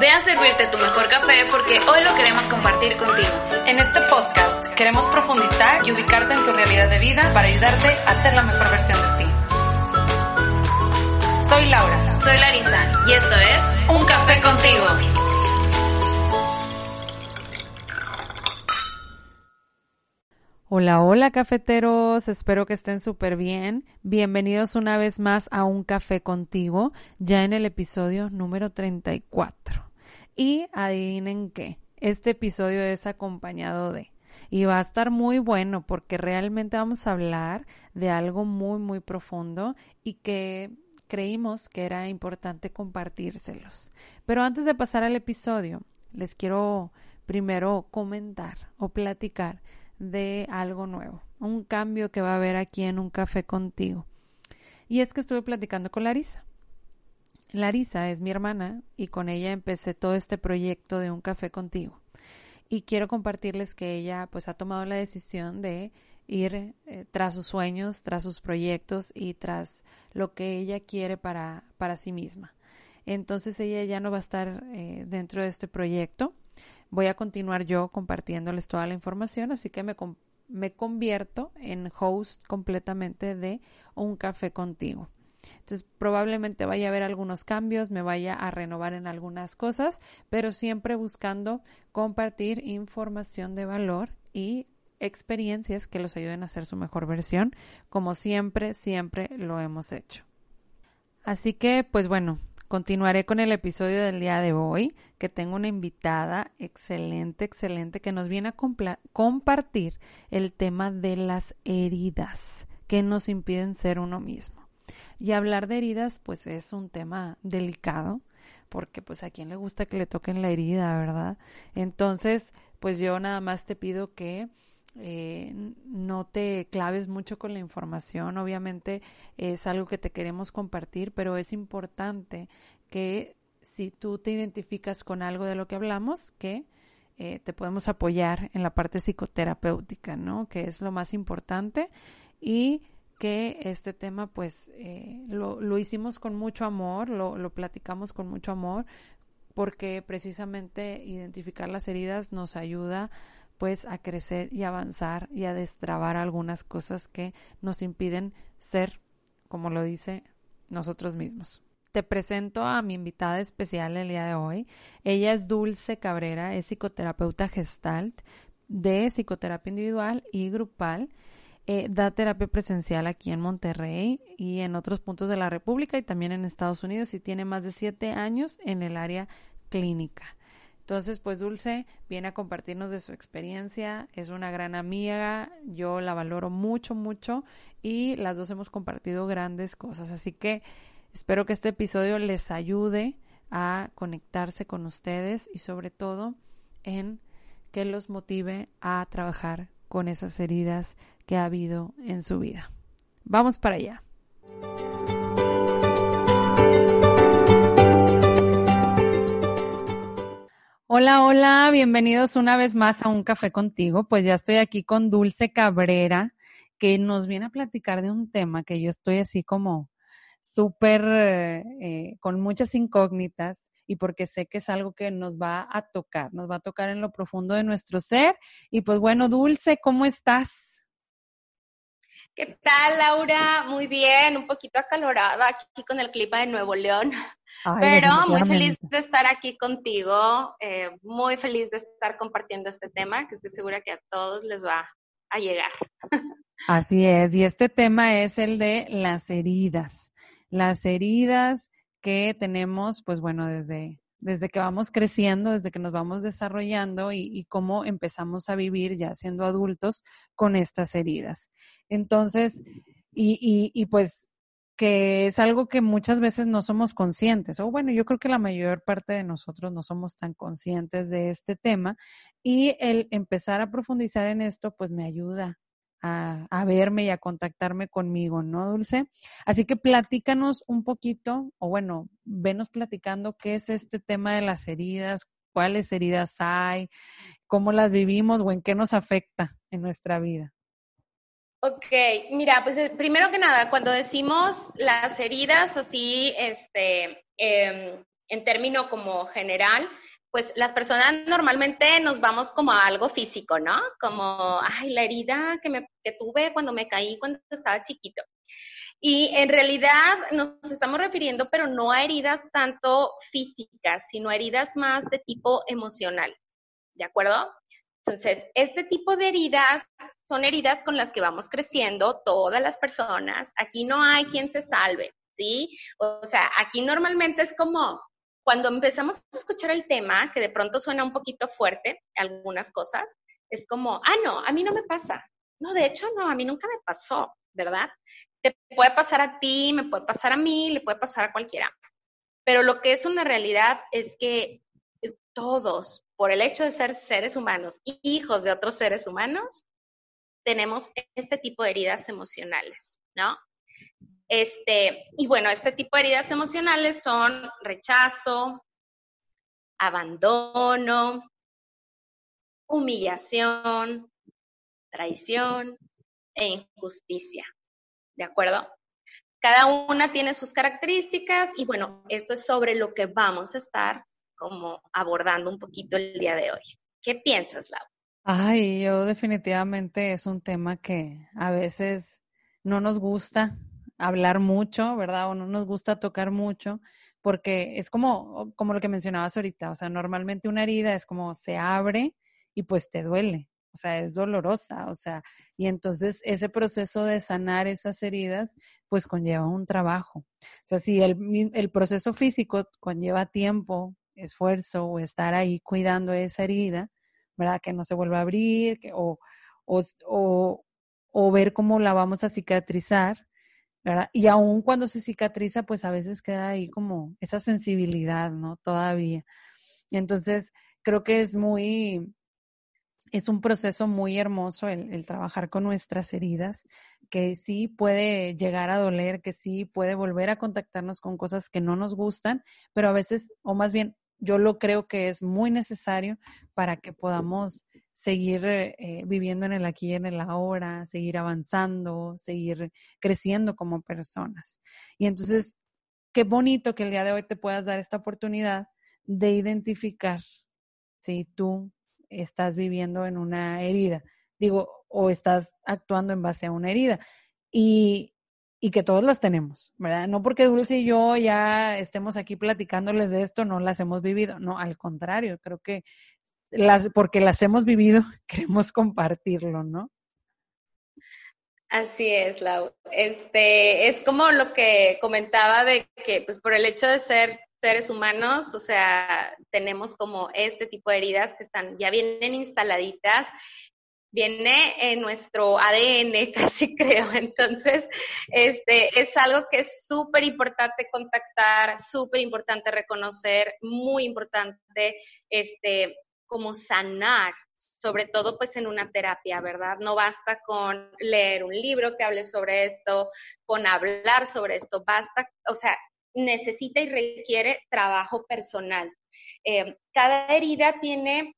Ve a servirte tu mejor café porque hoy lo queremos compartir contigo. En este podcast queremos profundizar y ubicarte en tu realidad de vida para ayudarte a ser la mejor versión de ti. Soy Laura. Soy Larisa y esto es Un Café contigo. Hola, hola cafeteros, espero que estén súper bien. Bienvenidos una vez más a Un Café contigo, ya en el episodio número 34. Y adivinen qué, este episodio es acompañado de... Y va a estar muy bueno porque realmente vamos a hablar de algo muy, muy profundo y que creímos que era importante compartírselos. Pero antes de pasar al episodio, les quiero primero comentar o platicar de algo nuevo, un cambio que va a haber aquí en un café contigo. Y es que estuve platicando con Larisa. Larisa es mi hermana y con ella empecé todo este proyecto de un café contigo. Y quiero compartirles que ella pues ha tomado la decisión de ir eh, tras sus sueños, tras sus proyectos y tras lo que ella quiere para, para sí misma. Entonces ella ya no va a estar eh, dentro de este proyecto voy a continuar yo compartiéndoles toda la información, así que me, me convierto en host completamente de un café contigo. Entonces probablemente vaya a haber algunos cambios, me vaya a renovar en algunas cosas, pero siempre buscando compartir información de valor y experiencias que los ayuden a ser su mejor versión, como siempre, siempre lo hemos hecho. Así que, pues bueno, Continuaré con el episodio del día de hoy, que tengo una invitada excelente, excelente, que nos viene a compartir el tema de las heridas que nos impiden ser uno mismo. Y hablar de heridas, pues es un tema delicado, porque pues a quien le gusta que le toquen la herida, ¿verdad? Entonces, pues yo nada más te pido que eh, no te claves mucho con la información. Obviamente es algo que te queremos compartir, pero es importante que si tú te identificas con algo de lo que hablamos, que eh, te podemos apoyar en la parte psicoterapéutica, ¿no? Que es lo más importante y que este tema pues eh, lo, lo, hicimos con mucho amor, lo, lo platicamos con mucho amor, porque precisamente identificar las heridas nos ayuda pues a crecer y avanzar y a destrabar algunas cosas que nos impiden ser, como lo dice, nosotros mismos. Te presento a mi invitada especial el día de hoy. Ella es Dulce Cabrera, es psicoterapeuta gestalt de psicoterapia individual y grupal. Eh, da terapia presencial aquí en Monterrey y en otros puntos de la República y también en Estados Unidos y tiene más de siete años en el área clínica. Entonces, pues Dulce viene a compartirnos de su experiencia, es una gran amiga, yo la valoro mucho, mucho y las dos hemos compartido grandes cosas. Así que espero que este episodio les ayude a conectarse con ustedes y sobre todo en que los motive a trabajar con esas heridas que ha habido en su vida. Vamos para allá. Hola, hola, bienvenidos una vez más a un café contigo. Pues ya estoy aquí con Dulce Cabrera, que nos viene a platicar de un tema que yo estoy así como súper eh, con muchas incógnitas y porque sé que es algo que nos va a tocar, nos va a tocar en lo profundo de nuestro ser. Y pues bueno, Dulce, ¿cómo estás? ¿Qué tal, Laura? Muy bien, un poquito acalorada aquí con el clima de Nuevo León. Pero muy feliz de estar aquí contigo, eh, muy feliz de estar compartiendo este tema que estoy segura que a todos les va a llegar. Así es, y este tema es el de las heridas, las heridas que tenemos, pues bueno, desde, desde que vamos creciendo, desde que nos vamos desarrollando y, cómo empezamos a vivir ya siendo adultos con estas heridas. Entonces, y, y, y pues que es algo que muchas veces no somos conscientes, o bueno, yo creo que la mayor parte de nosotros no somos tan conscientes de este tema y el empezar a profundizar en esto, pues me ayuda a, verme y a contactarme conmigo, ¿no, Dulce? Así que platícanos un poquito, o bueno, venos platicando qué es este tema de las heridas, cuáles heridas hay, cómo las vivimos o en qué nos afecta en nuestra vida. Ok, mira, pues eh, primero que nada, cuando decimos las heridas así, este, em, en término como general, pues las personas normalmente nos vamos como a algo físico, ¿no? Como, ay, la herida que, me, que tuve cuando me caí cuando estaba chiquito. Y en realidad nos estamos refiriendo, pero no a heridas tanto físicas, sino a heridas más de tipo emocional. ¿De acuerdo? Entonces, este tipo de heridas son heridas con las que vamos creciendo todas las personas. Aquí no hay quien se salve, ¿sí? O sea, aquí normalmente es como cuando empezamos a escuchar el tema, que de pronto suena un poquito fuerte, algunas cosas, es como, ah, no, a mí no me pasa. No, de hecho, no, a mí nunca me pasó, ¿verdad? Te puede pasar a ti, me puede pasar a mí, le puede pasar a cualquiera. Pero lo que es una realidad es que todos, por el hecho de ser seres humanos hijos de otros seres humanos, tenemos este tipo de heridas emocionales, ¿no? Este, y bueno, este tipo de heridas emocionales son rechazo, abandono, humillación, traición e injusticia. ¿De acuerdo? Cada una tiene sus características y bueno, esto es sobre lo que vamos a estar como abordando un poquito el día de hoy. ¿Qué piensas, Lau? Ay, yo definitivamente es un tema que a veces no nos gusta hablar mucho, ¿verdad? O no nos gusta tocar mucho, porque es como, como lo que mencionabas ahorita, o sea, normalmente una herida es como se abre y pues te duele, o sea, es dolorosa, o sea, y entonces ese proceso de sanar esas heridas, pues conlleva un trabajo. O sea, si el, el proceso físico conlleva tiempo, esfuerzo o estar ahí cuidando esa herida, ¿verdad? Que no se vuelva a abrir, o, o, o, o ver cómo la vamos a cicatrizar, Y aún cuando se cicatriza, pues a veces queda ahí como esa sensibilidad, ¿no? Todavía. Entonces, creo que es muy, es un proceso muy hermoso el, trabajar con nuestras heridas, que sí puede llegar a doler, que sí puede volver a contactarnos con cosas que no nos gustan, pero a veces, o más bien, yo lo creo que es muy necesario para que podamos seguir eh, viviendo en el aquí y en el ahora, seguir avanzando, seguir creciendo como personas. Y entonces, qué bonito que el día de hoy te puedas dar esta oportunidad de identificar si tú estás viviendo en una herida, digo, o estás actuando en base a una herida. Y, y que todos las tenemos, ¿verdad? No porque Dulce y yo ya estemos aquí platicándoles de esto, no las hemos vivido, no, al contrario, creo que las, porque las hemos vivido, queremos compartirlo, ¿no? Así es, Lau. Este, es como lo que comentaba de que, pues, por el hecho de ser seres humanos, o sea, tenemos como este tipo de heridas que están, ya vienen instaladitas viene en nuestro ADN, casi creo. Entonces, este, es algo que es súper importante contactar, súper importante reconocer, muy importante, este, como sanar, sobre todo pues en una terapia, ¿verdad? No basta con leer un libro que hable sobre esto, con hablar sobre esto, basta, o sea, necesita y requiere trabajo personal. Eh, cada herida tiene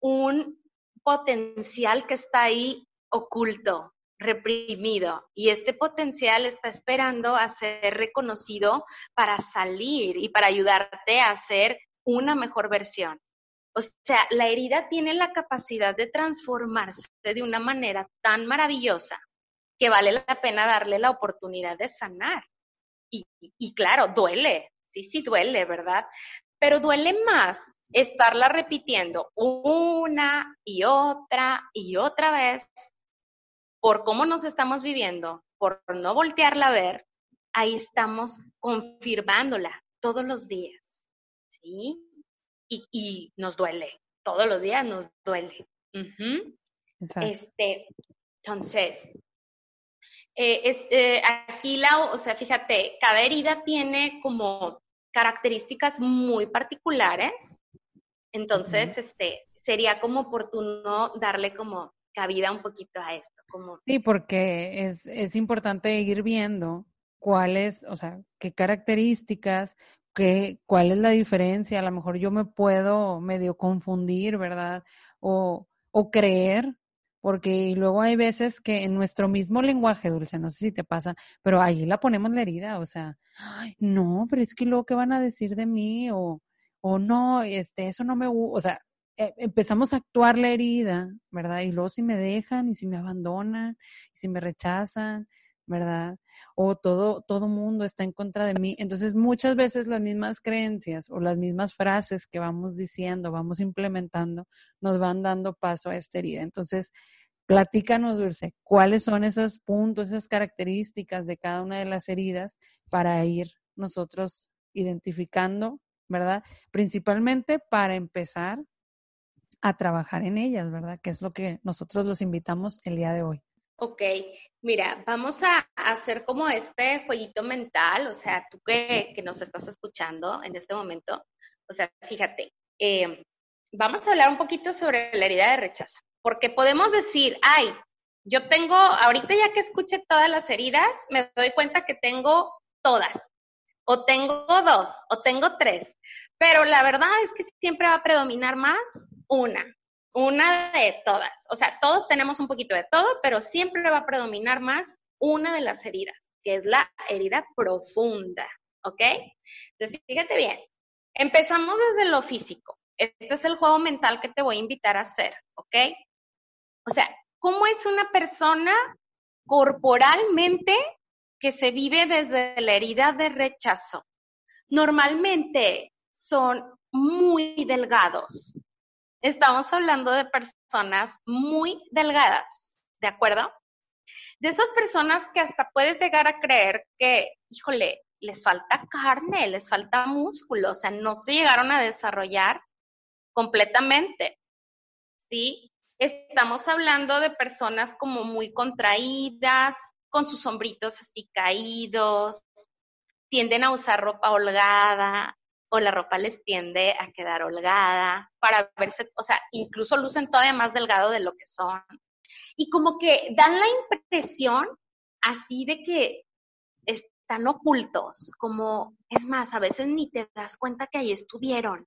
un potencial que está ahí oculto, reprimido, y este potencial está esperando a ser reconocido para salir y para ayudarte a ser una mejor versión. O sea, la herida tiene la capacidad de transformarse de una manera tan maravillosa que vale la pena darle la oportunidad de sanar. Y, y, claro, duele, sí, sí duele, ¿verdad? Pero duele más estarla repitiendo una y otra y otra vez por cómo nos estamos viviendo, por no voltearla a ver, ahí estamos confirmándola todos los días, ¿sí? Y, nos duele, todos los días nos duele. Este, entonces, eh, es, eh, aquí la, o sea, fíjate, cada herida tiene como características muy particulares entonces, este, sería como oportuno darle como cabida un poquito a esto. Como... Sí, porque es, es importante ir viendo cuáles, o sea, qué características, qué, cuál es la diferencia. A lo mejor yo me puedo medio confundir, ¿verdad? O, o creer, porque luego hay veces que en nuestro mismo lenguaje, Dulce, no sé si te pasa, pero ahí la ponemos la herida, o sea, Ay, no, pero es que luego, ¿qué van a decir de mí? O, o no, este, eso no me gusta, o sea, eh, empezamos a actuar la herida, ¿verdad? Y luego si me dejan y si me abandonan y si me rechazan, ¿verdad? O todo, todo mundo está en contra de mí. Entonces, muchas veces las mismas creencias o las mismas frases que vamos diciendo, vamos implementando, nos van dando paso a esta herida. Entonces, platícanos, Dulce, cuáles son esos puntos, esas características de cada una de las heridas para ir nosotros identificando, ¿verdad? Principalmente para empezar a trabajar en ellas, ¿verdad? Que es lo que nosotros los invitamos el día de hoy. Ok, mira, vamos a hacer como este jueguito mental, o sea, tú que, que nos estás escuchando en este momento, o sea, fíjate, eh, vamos a hablar un poquito sobre la herida de rechazo, porque podemos decir, ay, yo tengo, ahorita ya que escuché todas las heridas, me doy cuenta que tengo todas, o tengo dos, o tengo tres, pero la verdad es que siempre va a predominar más una, una de todas. O sea, todos tenemos un poquito de todo, pero siempre va a predominar más una de las heridas, que es la herida profunda, ¿ok? Entonces, fíjate bien, empezamos desde lo físico. Este es el juego mental que te voy a invitar a hacer, ¿ok? O sea, ¿cómo es una persona corporalmente que se vive desde la herida de rechazo? Normalmente son muy delgados, Estamos hablando de personas muy delgadas, ¿de acuerdo? De esas personas que hasta puedes llegar a creer que, híjole, les falta carne, les falta músculo, o sea, no se llegaron a desarrollar completamente, ¿sí? Estamos hablando de personas como muy contraídas, con sus hombritos así caídos, tienden a usar ropa holgada, o la ropa les tiende a quedar holgada, para verse, o sea, incluso lucen todavía más delgado de lo que son. Y como que dan la impresión así de que están ocultos, como, es más, a veces ni te das cuenta que ahí estuvieron.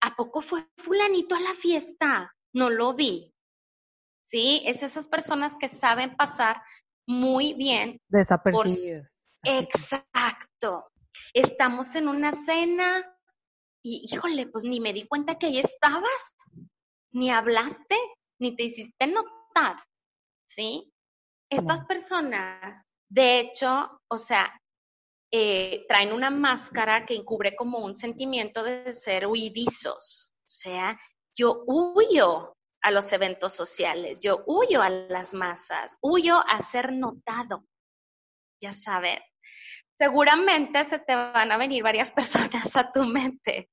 ¿A poco fue fulanito a la fiesta? No lo vi. ¿Sí? Es esas personas que saben pasar muy bien. Desapercibidas. Exacto estamos en una cena y híjole, pues ni me di cuenta que ahí estabas, ni hablaste, ni te hiciste notar, ¿sí? Estas personas, de hecho, o sea, eh, traen una máscara que encubre como un sentimiento de ser huidizos, o sea, yo huyo a los eventos sociales, yo huyo a las masas, huyo a ser notado, ya sabes seguramente se te van a venir varias personas a tu mente.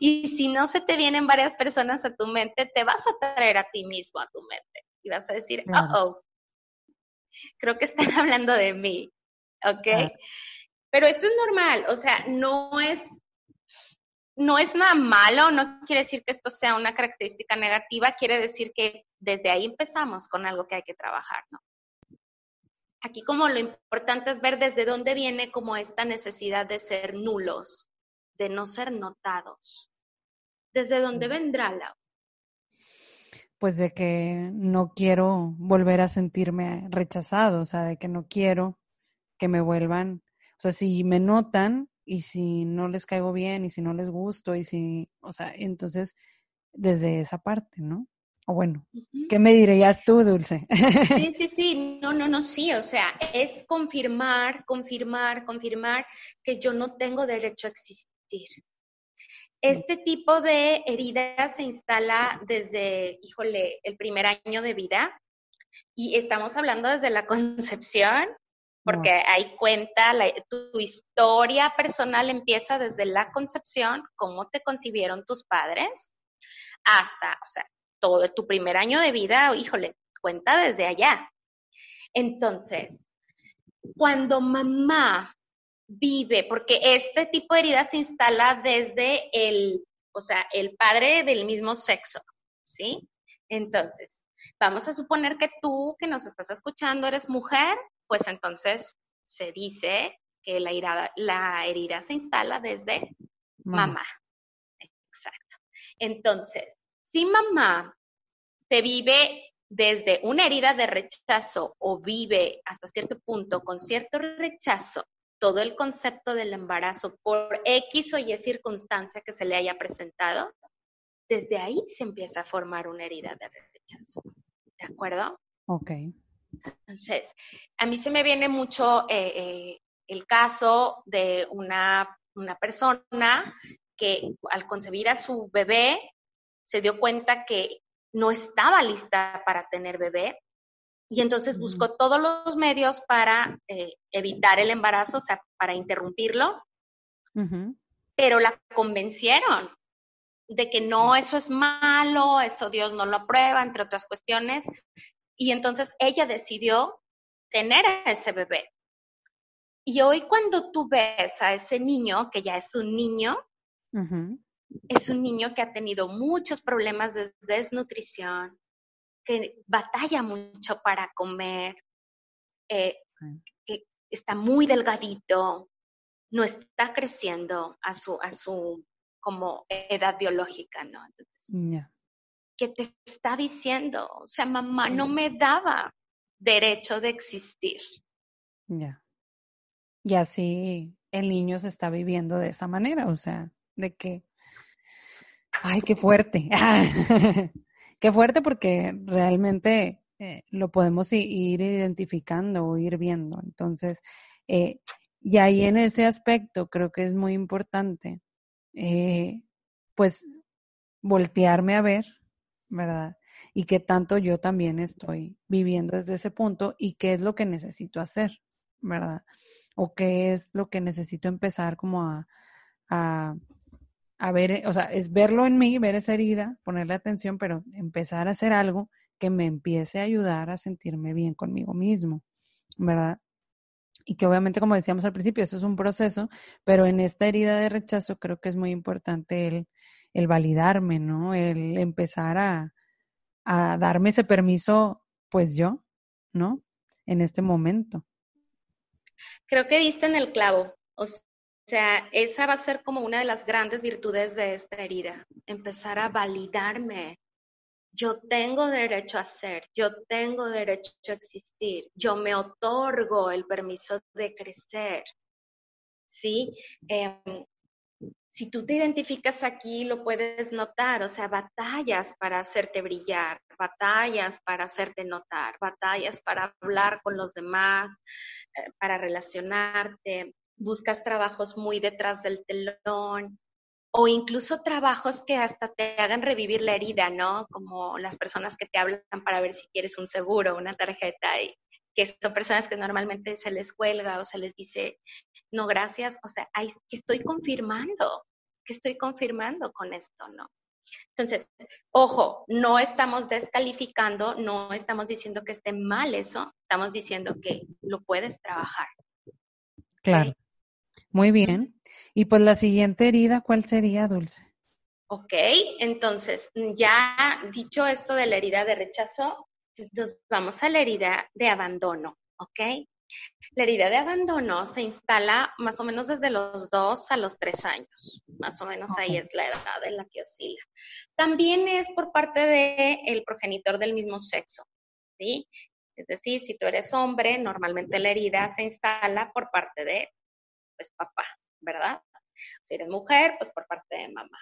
Y si no se te vienen varias personas a tu mente, te vas a traer a ti mismo a tu mente. Y vas a decir, oh, creo que están hablando de mí. ¿Ok? Pero esto es normal, o sea, no es, no es nada malo, no quiere decir que esto sea una característica negativa, quiere decir que desde ahí empezamos con algo que hay que trabajar, ¿no? Aquí como lo importante es ver desde dónde viene como esta necesidad de ser nulos, de no ser notados. ¿Desde dónde vendrá la? Pues de que no quiero volver a sentirme rechazado, o sea, de que no quiero que me vuelvan, o sea, si me notan y si no les caigo bien y si no les gusto y si, o sea, entonces desde esa parte, ¿no? O bueno, ¿qué me dirías tú, Dulce? Sí, sí, sí, no, no, no, sí, o sea, es confirmar, confirmar, confirmar que yo no tengo derecho a existir. Este tipo de herida se instala desde, híjole, el primer año de vida. Y estamos hablando desde la concepción, porque ahí cuenta tu historia personal empieza desde la concepción, cómo te concibieron tus padres, hasta, o sea, todo tu primer año de vida, híjole, cuenta desde allá. Entonces, cuando mamá vive, porque este tipo de herida se instala desde el, o sea, el padre del mismo sexo, ¿sí? Entonces, vamos a suponer que tú que nos estás escuchando eres mujer, pues entonces se dice que la herida, la herida se instala desde mamá. Exacto. Entonces, si mamá se vive desde una herida de rechazo o vive hasta cierto punto con cierto rechazo todo el concepto del embarazo por X o Y circunstancia que se le haya presentado, desde ahí se empieza a formar una herida de rechazo. ¿De acuerdo? Ok. Entonces, a mí se me viene mucho eh, eh, el caso de una, una persona que al concebir a su bebé se dio cuenta que no estaba lista para tener bebé y entonces buscó todos los medios para eh, evitar el embarazo, o sea, para interrumpirlo, pero la convencieron de que no, eso es malo, eso Dios no lo aprueba, entre otras cuestiones, y entonces ella decidió tener a ese bebé. Y hoy cuando tú ves a ese niño, que ya es un niño, es un niño que ha tenido muchos problemas de desnutrición, que batalla mucho para comer, eh, que está muy delgadito, no está creciendo a su, a su como edad biológica, ¿no? Entonces, ¿Qué te está diciendo? O sea, mamá no me daba derecho de existir. Ya. Y así el niño se está viviendo de esa manera, o sea, de que Ay, qué fuerte. qué fuerte porque realmente eh, lo podemos ir identificando o ir viendo. Entonces, eh, y ahí en ese aspecto creo que es muy importante, eh, pues, voltearme a ver, ¿verdad? Y qué tanto yo también estoy viviendo desde ese punto y qué es lo que necesito hacer, ¿verdad? O qué es lo que necesito empezar como a, a a ver, eh, o sea, es verlo en mí, ver esa herida, ponerle atención, pero empezar a hacer algo que me empiece a ayudar a sentirme bien conmigo mismo, ¿verdad? Y que obviamente, como decíamos al principio, eso es un proceso, pero en esta herida de rechazo creo que es muy importante el, el validarme, ¿no? El empezar a, a darme ese permiso, pues yo, ¿no? En este momento. Creo que diste en el clavo. O sea, esa va a ser como una de las grandes virtudes de esta herida, empezar a validarme. Yo tengo derecho a ser, yo tengo derecho a existir, yo me otorgo el permiso de crecer. ¿Sí? Em, si tú te identificas aquí, lo puedes notar, o sea, batallas para hacerte brillar, batallas para hacerte notar, batallas para hablar con los demás, eh, para relacionarte, buscas trabajos muy detrás del telón o incluso trabajos que hasta te hagan revivir la herida, ¿no? Como las personas que te hablan para ver si quieres un seguro, una tarjeta, y que son personas que normalmente se les cuelga o se les dice, no, gracias, o sea, ahí, que estoy confirmando, que estoy confirmando con esto, ¿no? Entonces, ojo, no estamos descalificando, no estamos diciendo que esté mal eso, estamos diciendo que lo puedes trabajar. Claro. Muy bien. Y pues la siguiente herida, ¿cuál sería, Dulce? Ok, entonces, ya dicho esto de la herida de rechazo, nos vamos a la herida de abandono, ¿ok? La herida de abandono se instala más o menos desde los dos a los tres años, más o menos ahí es la edad en la que oscila. También es por parte del el progenitor del mismo sexo, ¿sí? Es decir, si tú eres hombre, normalmente la herida se instala por parte de pues papá, ¿verdad? Si eres mujer, pues por parte de mamá.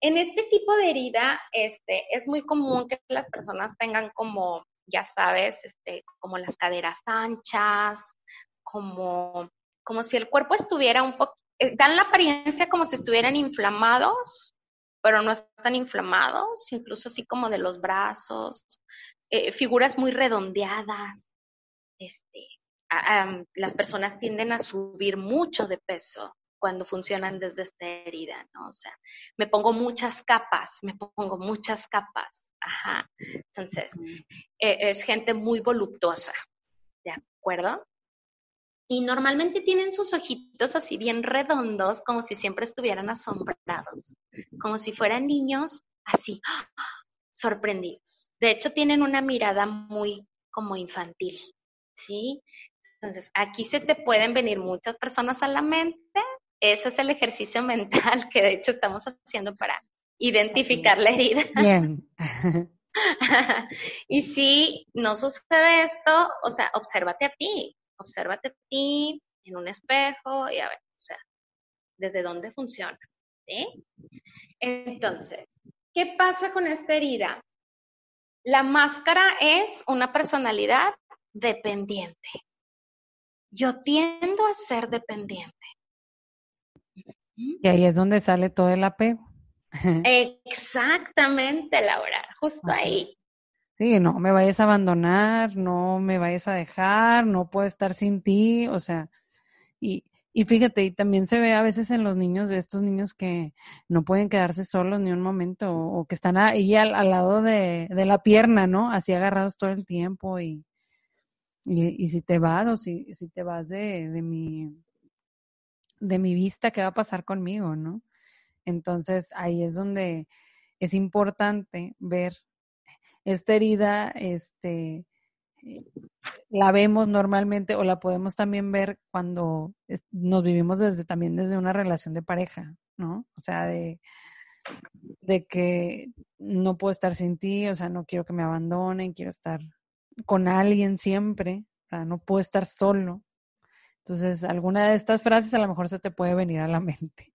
En este tipo de herida, este, es muy común que las personas tengan como, ya sabes, este, como las caderas anchas, como, como si el cuerpo estuviera un poco, eh, dan la apariencia como si estuvieran inflamados, pero no están inflamados, incluso así como de los brazos, eh, figuras muy redondeadas, este, las personas tienden a subir mucho de peso cuando funcionan desde esta herida, ¿no? O sea, me pongo muchas capas, me pongo muchas capas, ajá. Entonces, e, es gente muy voluptuosa, ¿de acuerdo? Y normalmente tienen sus ojitos así bien redondos, como si siempre estuvieran asombrados, como si fueran niños así, sorprendidos. De hecho, tienen una mirada muy como infantil, ¿sí? Entonces, aquí se te pueden venir muchas personas a la mente. Ese es el ejercicio mental que de hecho estamos haciendo para identificar la herida. Bien. y si no sucede esto, o sea, obsérvate a ti, obsérvate a ti en un espejo y a ver, o sea, desde dónde funciona. ¿sí? Entonces, ¿qué pasa con esta herida? La máscara es una personalidad dependiente. Yo tiendo a ser dependiente. Y ahí es donde sale todo el apego. Exactamente, Laura, justo ahí. Sí, no me vayas a abandonar, no me vayas a dejar, no puedo estar sin ti, o sea, y, y fíjate, y también se ve a veces en los niños, de estos niños que no pueden quedarse solos ni un momento, o, que están ahí al, lado de, de, la pierna, ¿no? Así agarrados todo el tiempo, y, y, si te vas, o si, si te vas de, de mi, de mi vista, ¿qué va a pasar conmigo, no? Entonces ahí es donde es importante ver esta herida, este, eh, la vemos normalmente o la podemos también ver cuando nos vivimos desde también desde una relación de pareja, ¿no? O sea, de, de que no puedo estar sin ti, o sea, no quiero que me abandonen, quiero estar con alguien siempre, no puedo estar solo. Entonces, alguna de estas frases a lo mejor se te puede venir a la mente.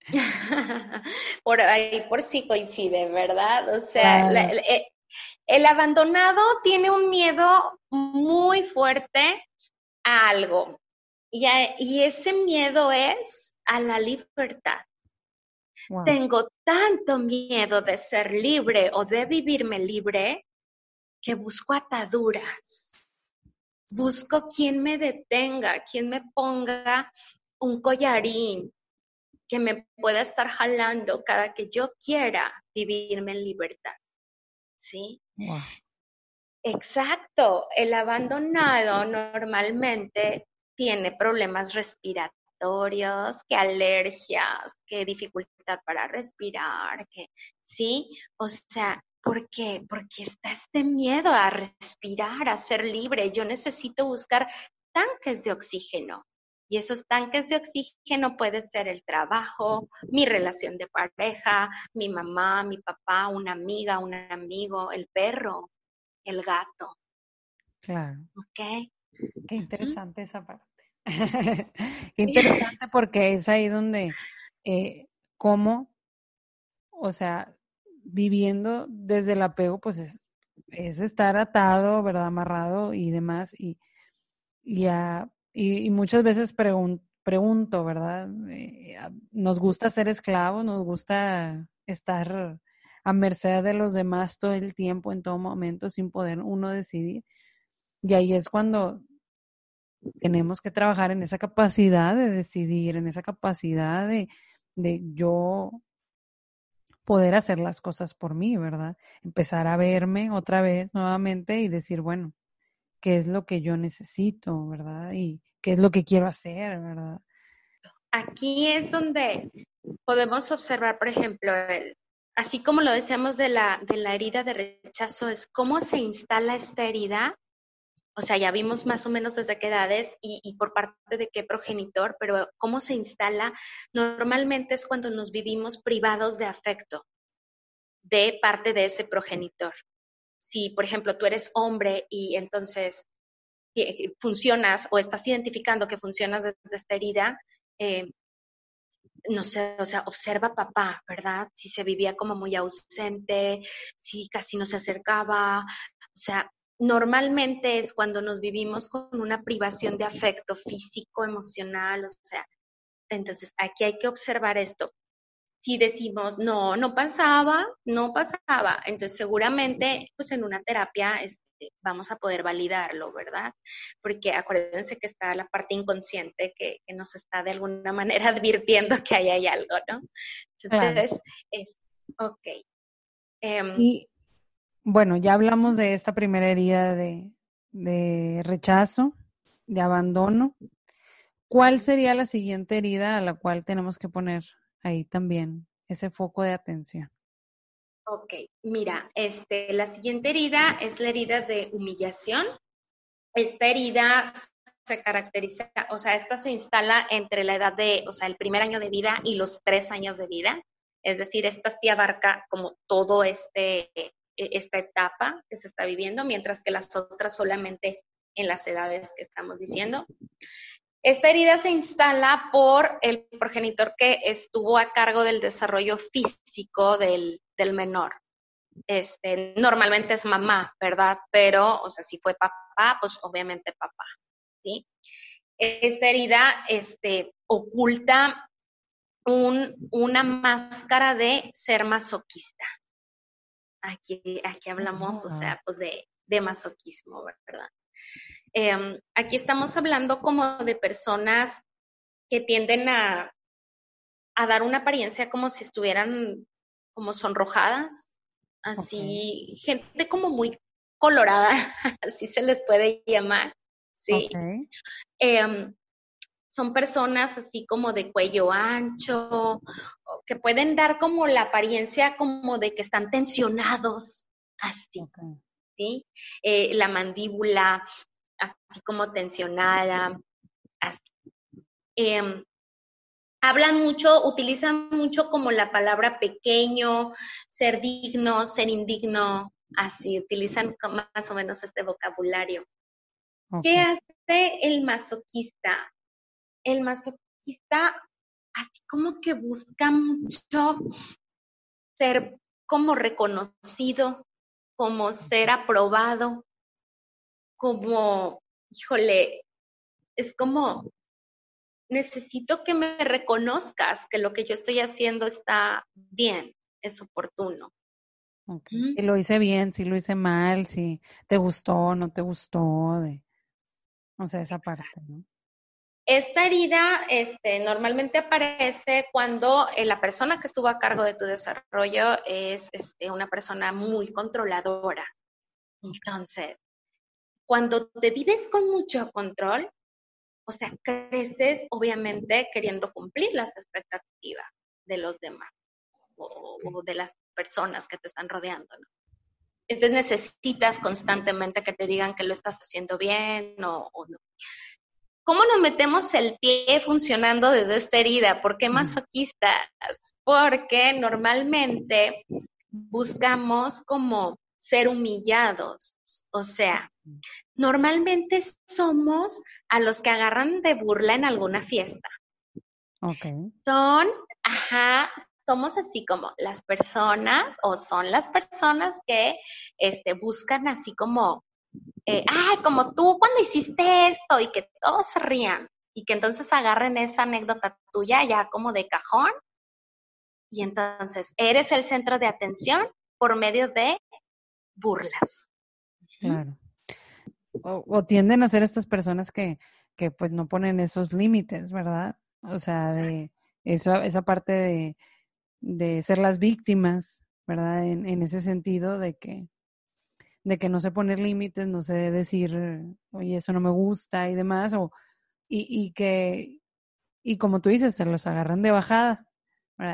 por ahí, por sí coincide, ¿verdad? O sea, eh, el, abandonado tiene un miedo muy fuerte a algo. Y, y ese miedo es a la libertad. Tengo tanto miedo de ser libre o de vivirme libre que busco ataduras. Busco quien me detenga, quien me ponga un collarín, que me pueda estar jalando cada que yo quiera vivirme en libertad. ¿Sí? Exacto. El abandonado normalmente tiene problemas respiratorios, que alergias, que dificultad para respirar, que sí, o sea, ¿por qué? Porque está este miedo a respirar, a ser libre. Yo necesito buscar tanques de oxígeno. Y esos tanques de oxígeno puede ser el trabajo, mi relación de pareja, mi mamá, mi papá, una amiga, un amigo, el perro, el gato. Claro. ¿Ok? Qué interesante esa parte. Qué interesante porque es ahí donde, eh, cómo, o sea, viviendo desde el apego, pues es, es estar atado, ¿verdad? Amarrado y demás. Y, y a y, muchas veces pregunto, ¿verdad? Eh, nos gusta ser esclavos, nos gusta estar a merced de los demás todo el tiempo, en todo momento, sin poder uno decidir. Y ahí es cuando tenemos que trabajar en esa capacidad de decidir, en esa capacidad de, de yo poder hacer las cosas por mí, ¿verdad? Empezar a verme otra vez nuevamente y decir, bueno, qué es lo que yo necesito, ¿verdad? Y qué es lo que quiero hacer, ¿verdad? Aquí es donde podemos observar, por ejemplo, el, así como lo decíamos de la, de la herida de rechazo, es cómo se instala esta herida. O sea, ya vimos más o menos desde qué edades y, por parte de qué progenitor, pero cómo se instala normalmente es cuando nos vivimos privados de afecto de parte de ese progenitor si, por ejemplo, tú eres hombre y entonces eh, funcionas o estás identificando que funcionas desde esta herida, eh, no sé, o sea, observa papá, ¿verdad? Si se vivía como muy ausente, si casi no se acercaba, o sea, normalmente es cuando nos vivimos con una privación de afecto físico, emocional, o sea, entonces aquí hay que observar esto si decimos, no, no pasaba, no pasaba, entonces seguramente pues en una terapia este, vamos a poder validarlo, ¿verdad? Porque acuérdense que está la parte inconsciente que, nos está de alguna manera advirtiendo que ahí hay algo, ¿no? Entonces, es, ok. Em, y bueno, ya hablamos de esta primera herida de, de rechazo, de abandono. ¿Cuál sería la siguiente herida a la cual tenemos que poner ahí también ese foco de atención. Ok, mira, este, la siguiente herida es la herida de humillación. Esta herida se caracteriza, o sea, esta se instala entre la edad de, o sea, el primer año de vida y los tres años de vida. Es decir, esta sí abarca como todo este, esta etapa que se está viviendo, mientras que las otras solamente en las edades que estamos diciendo. Esta herida se instala por el progenitor que estuvo a cargo del desarrollo físico del, menor. Este, normalmente es mamá, ¿verdad? Pero, o sea, si fue papá, pues obviamente papá, ¿sí? Esta herida este, oculta un, una máscara de ser masoquista. Aquí, aquí hablamos, o sea, pues de, de masoquismo, ¿verdad? Em, aquí estamos hablando como de personas que tienden a, a, dar una apariencia como si estuvieran como sonrojadas, así, gente como muy colorada, así se les puede llamar, sí. Em, son personas así como de cuello ancho, que pueden dar como la apariencia como de que están tensionados, así, ¿sí? Eh, la mandíbula así como tensionada, así. Em, hablan mucho, utilizan mucho como la palabra pequeño, ser digno, ser indigno, así, utilizan más o menos este vocabulario. ¿Qué hace el masoquista? El masoquista así como que busca mucho ser como reconocido, como ser aprobado, como, híjole, es como, necesito que me reconozcas que lo que yo estoy haciendo está bien, es oportuno. Si lo hice bien, si lo hice mal, si te gustó, no te gustó, de, o sea, esa parte, ¿no? Esta herida este, normalmente aparece cuando eh, la persona que estuvo a cargo de tu desarrollo es este, una persona muy controladora. Entonces, cuando te vives con mucho control, o sea, creces obviamente queriendo cumplir las expectativas de los demás o, de las personas que te están rodeando. Entonces necesitas constantemente que te digan que lo estás haciendo bien o, no. ¿Cómo nos metemos el pie funcionando desde esta herida? ¿Por qué masoquistas? Porque normalmente buscamos como ser humillados, o sea, normalmente somos a los que agarran de burla en alguna fiesta. Ok. Son, ajá, somos así como las personas o son las personas que este, buscan así como, eh, ay, como tú cuando hiciste esto y que todos se rían y que entonces agarren esa anécdota tuya ya como de cajón y entonces eres el centro de atención por medio de burlas. Claro. O, tienden a ser estas personas que, que pues no ponen esos límites, ¿verdad? O sea, de eso, esa parte de, de ser las víctimas, ¿verdad? En, en ese sentido de que, de que no sé poner límites, no sé decir, oye, eso no me gusta y demás, o, y, y que, y como tú dices, se los agarran de bajada,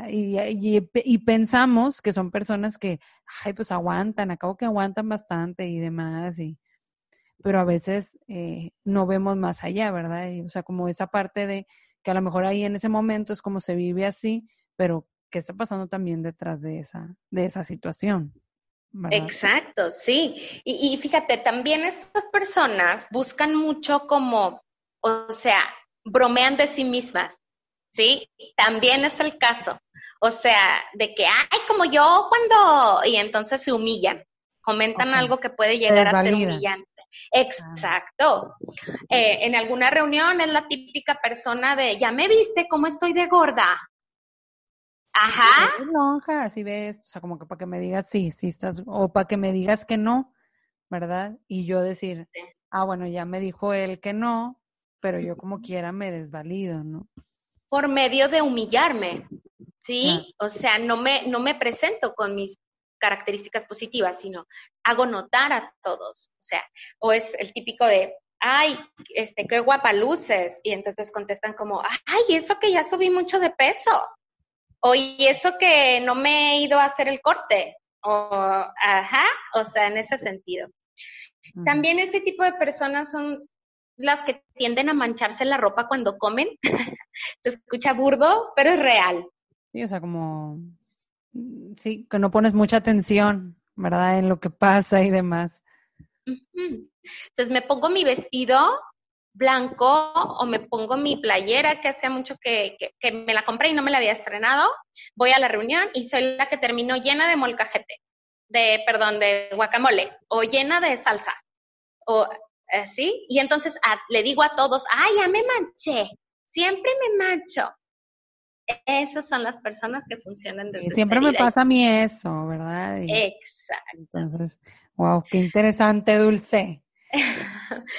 y, y, pensamos que son personas que, ay, pues aguantan, acabo que aguantan bastante y demás, y, pero a veces eh, no vemos más allá, ¿verdad? o sea, como esa parte de que a lo mejor ahí en ese momento es como se vive así, pero ¿qué está pasando también detrás de esa, de esa situación? Exacto, sí. Y, y fíjate, también estas personas buscan mucho como, o sea, bromean de sí mismas. ¿sí? También es el caso. O sea, de que, ay, como yo cuando, y entonces se humillan, comentan algo que puede llegar a ser humillante. Exacto. Eh, en alguna reunión es la típica persona de, ya me viste cómo estoy de gorda. Ajá. Lonja, así ves, o sea, como que para que me digas sí, sí estás, o para que me digas que no, ¿verdad? Y yo decir, ah, bueno, ya me dijo él que no, pero yo como quiera me desvalido, ¿no? por medio de humillarme, ¿sí? O sea, no me, no me presento con mis características positivas, sino hago notar a todos. O sea, o es el típico de, ay, este, qué guapa luces. Y entonces contestan como, ay, eso que ya subí mucho de peso. O y eso que no me he ido a hacer el corte. O, ajá, o sea, en ese sentido. También este tipo de personas son las que tienden a mancharse la ropa cuando comen. Se escucha burdo, pero es real. Sí, o sea, como, sí, que no pones mucha atención ¿verdad? En lo que pasa y demás. Entonces me pongo mi vestido blanco o me pongo mi playera que hace mucho que, que, me la compré y no me la había estrenado, voy a la reunión y soy la que termino llena de molcajete, de, perdón, de guacamole o llena de salsa o así. Eh, y entonces le digo a todos, ay, ya me manché, siempre me mancho. Esas son las personas que funcionan desde Siempre me pasa a mí eso, ¿verdad? Exacto. Entonces, wow, qué interesante, Dulce.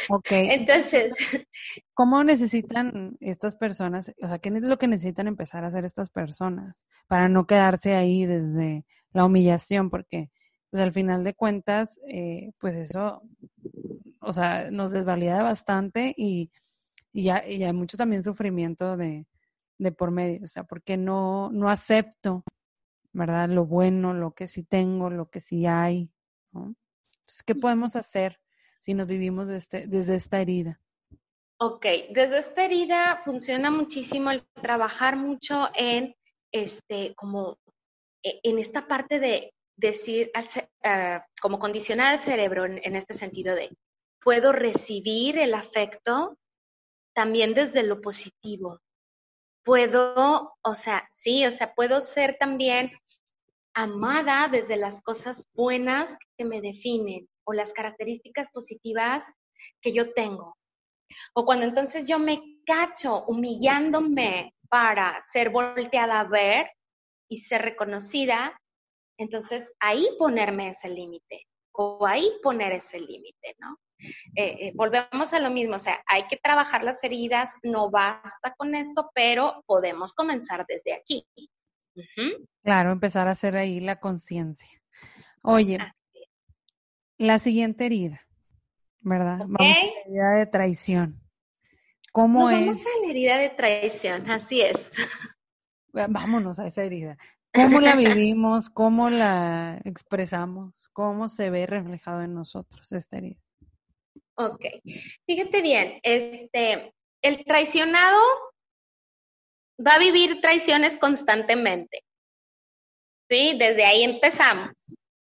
Ok. Entonces, ¿cómo necesitan estas personas? O sea, ¿qué es lo que necesitan empezar a hacer estas personas para no quedarse ahí desde la humillación? Porque, pues al final de cuentas, eh, pues eso, o sea, nos desvalida bastante y, y, hay mucho también sufrimiento de, de por medio. O sea, porque no, no acepto, ¿verdad? Lo bueno, lo que sí tengo, lo que sí hay. Entonces, ¿qué podemos hacer? Si nos vivimos este, desde esta herida? Ok, desde esta herida funciona muchísimo el trabajar mucho en este, como e, en esta parte de decir, uh, como condicionar al cerebro en este sentido de, puedo recibir el afecto también desde lo positivo. Puedo, o sea, sí, o sea, puedo ser también amada desde las cosas buenas que me definen o las características positivas que yo tengo. O cuando entonces yo me cacho humillándome para ser volteada a ver y ser reconocida, entonces ahí ponerme ese límite o ahí poner ese límite, ¿no? Eh, eh, volvemos a lo mismo, o sea, hay que trabajar las heridas, no basta con esto, pero podemos comenzar desde aquí. Claro, empezar a hacer ahí la conciencia. Oye, la siguiente herida, ¿verdad? Vamos a la herida de traición. ¿Cómo es? Vamos a la herida de traición, así es. Vámonos a esa herida. ¿Cómo la vivimos? ¿Cómo la expresamos? ¿Cómo se ve reflejado en nosotros esta herida? Ok, fíjate bien, este, el traicionado va a vivir traiciones constantemente. ¿Sí? Desde ahí empezamos.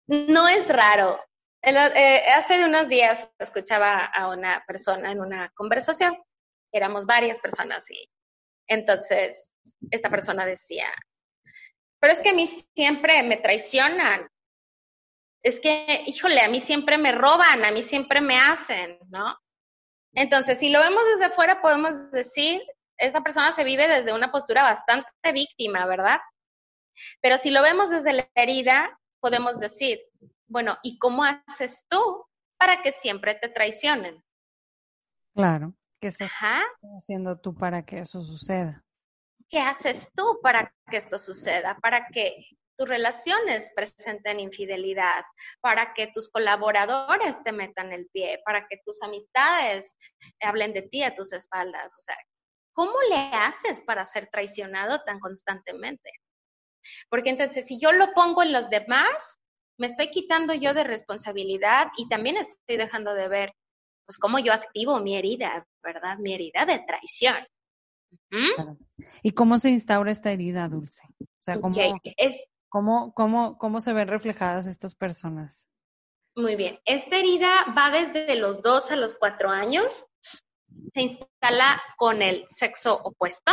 No es raro, eh, hace unos días escuchaba a una persona en una conversación, éramos varias personas y entonces esta persona decía, pero es que a mí siempre me traicionan, es que, híjole, a mí siempre me roban, a mí siempre me hacen, ¿no? Entonces, si lo vemos desde fuera, podemos decir, esta persona se vive desde una postura bastante víctima, ¿verdad? Pero si lo vemos desde la herida, podemos decir, bueno, ¿y cómo haces tú para que siempre te traicionen? Claro, ¿qué estás haciendo tú para que eso suceda? ¿Qué haces tú para que esto suceda? Para que tus relaciones presenten infidelidad, para que tus colaboradores te metan el pie, para que tus amistades hablen de ti a tus espaldas. O sea, ¿cómo le haces para ser traicionado tan constantemente? Porque entonces, si yo lo pongo en los demás, me estoy quitando yo de responsabilidad y también estoy dejando de ver, pues, cómo yo activo mi herida, ¿verdad? Mi herida de traición. ¿Y cómo se instaura esta herida, Dulce? O sea, ¿cómo, cómo, cómo, se ven reflejadas estas personas? Muy bien. Esta herida va desde los dos a los cuatro años. Se instala con el sexo opuesto.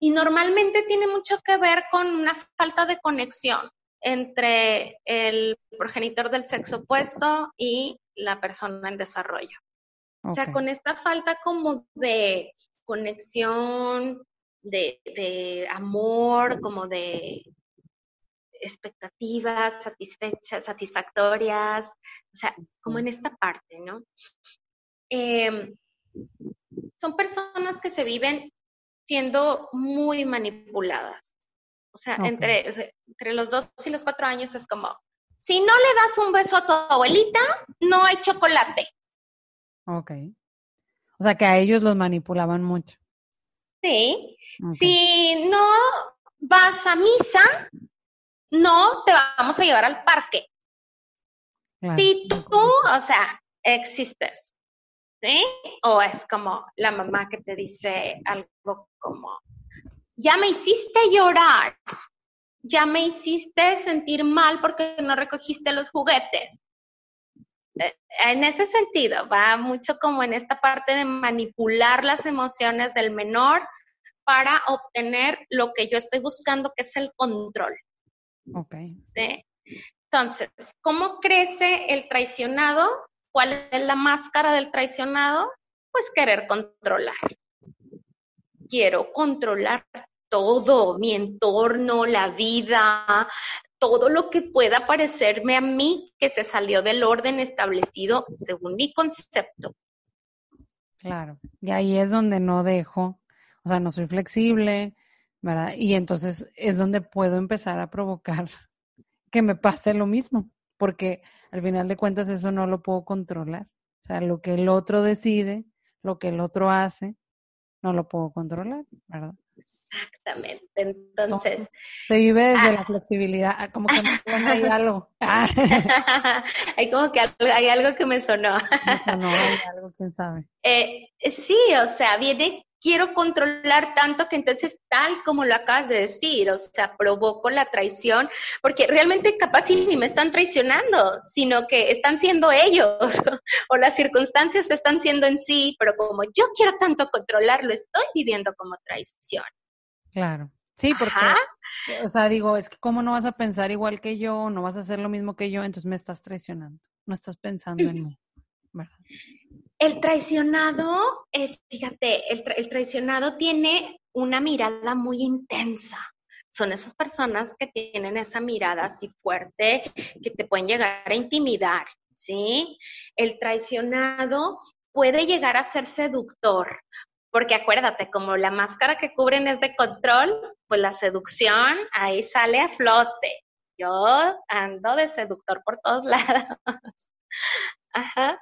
Y normalmente tiene mucho que ver con una falta de conexión entre el progenitor del sexo opuesto y la persona en desarrollo. O sea, con esta falta como de conexión, de, amor, como de expectativas satisfechas, satisfactorias, o sea, como en esta parte, ¿no? Em, son personas que se viven siendo muy manipuladas. O sea, entre, entre los dos y los cuatro años es como, si no le das un beso a tu abuelita, no hay chocolate. Ok. O sea, que a ellos los manipulaban mucho. Sí. Si no vas a misa, no te vamos a llevar al parque. Si tú, o sea, existes, ¿sí? O es como la mamá que te dice algo como, ya me hiciste llorar. ya me hiciste sentir mal porque no recogiste los juguetes. Eh, en ese sentido, va mucho como en esta parte de manipular las emociones del menor para obtener lo que yo estoy buscando, que es el control. Ok. ¿Sí? Entonces, ¿cómo crece el traicionado? ¿Cuál es la máscara del traicionado? Pues querer controlar. Quiero controlar todo, mi entorno, la vida, todo lo que pueda parecerme a mí que se salió del orden establecido según mi concepto. Claro, y ahí es donde no dejo, o sea, no soy flexible, ¿verdad? Y entonces es donde puedo empezar a provocar que me pase lo mismo, porque al final de cuentas eso no lo puedo controlar. O sea, lo que el otro decide, lo que el otro hace, no lo puedo controlar, ¿verdad? Exactamente. Entonces. se vive desde la ah. flexibilidad, ah, como que hay algo. Ah. hay como que hay algo que me sonó. me sonó, hay algo, quién sabe. Eh, sí, o sea, viene, quiero controlar tanto que entonces, tal como lo acabas de decir, o sea, provoco la traición, porque realmente capaz ni me están traicionando, sino que están siendo ellos, o las circunstancias están siendo en sí, pero como yo quiero tanto controlarlo, estoy viviendo como traición. Claro. Sí, porque, o sea, digo, es que cómo no vas a pensar igual que yo, no vas a hacer lo mismo que yo, entonces me estás traicionando, no estás pensando en mí. El traicionado, eh, fíjate, el, el traicionado tiene una mirada muy intensa. Son esas personas que tienen esa mirada así fuerte, que te pueden llegar a intimidar, ¿sí? El traicionado puede llegar a ser seductor, porque acuérdate, como la máscara que cubren es de control, pues la seducción ahí sale a flote. Yo ando de seductor por todos lados. Ajá.